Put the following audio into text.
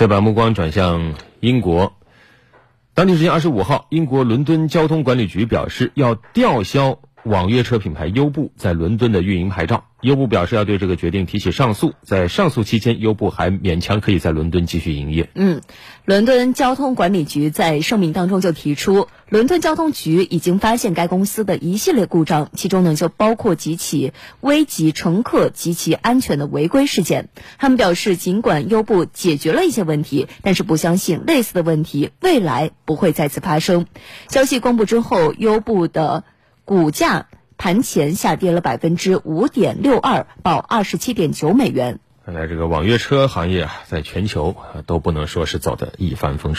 再把目光转向英国，当地时间二十五号，英国伦敦交通管理局表示要吊销。网约车品牌优步在伦敦的运营牌照，优步表示要对这个决定提起上诉。在上诉期间，优步还勉强可以在伦敦继续营业。嗯，伦敦交通管理局在声明当中就提出，伦敦交通局已经发现该公司的一系列故障，其中呢就包括几起危及乘客及其安全的违规事件。他们表示，尽管优步解决了一些问题，但是不相信类似的问题未来不会再次发生。消息公布之后，优步的。股价盘前下跌了百分之五点六二，报二十七点九美元。看来这个网约车行业啊，在全球都不能说是走的一帆风顺。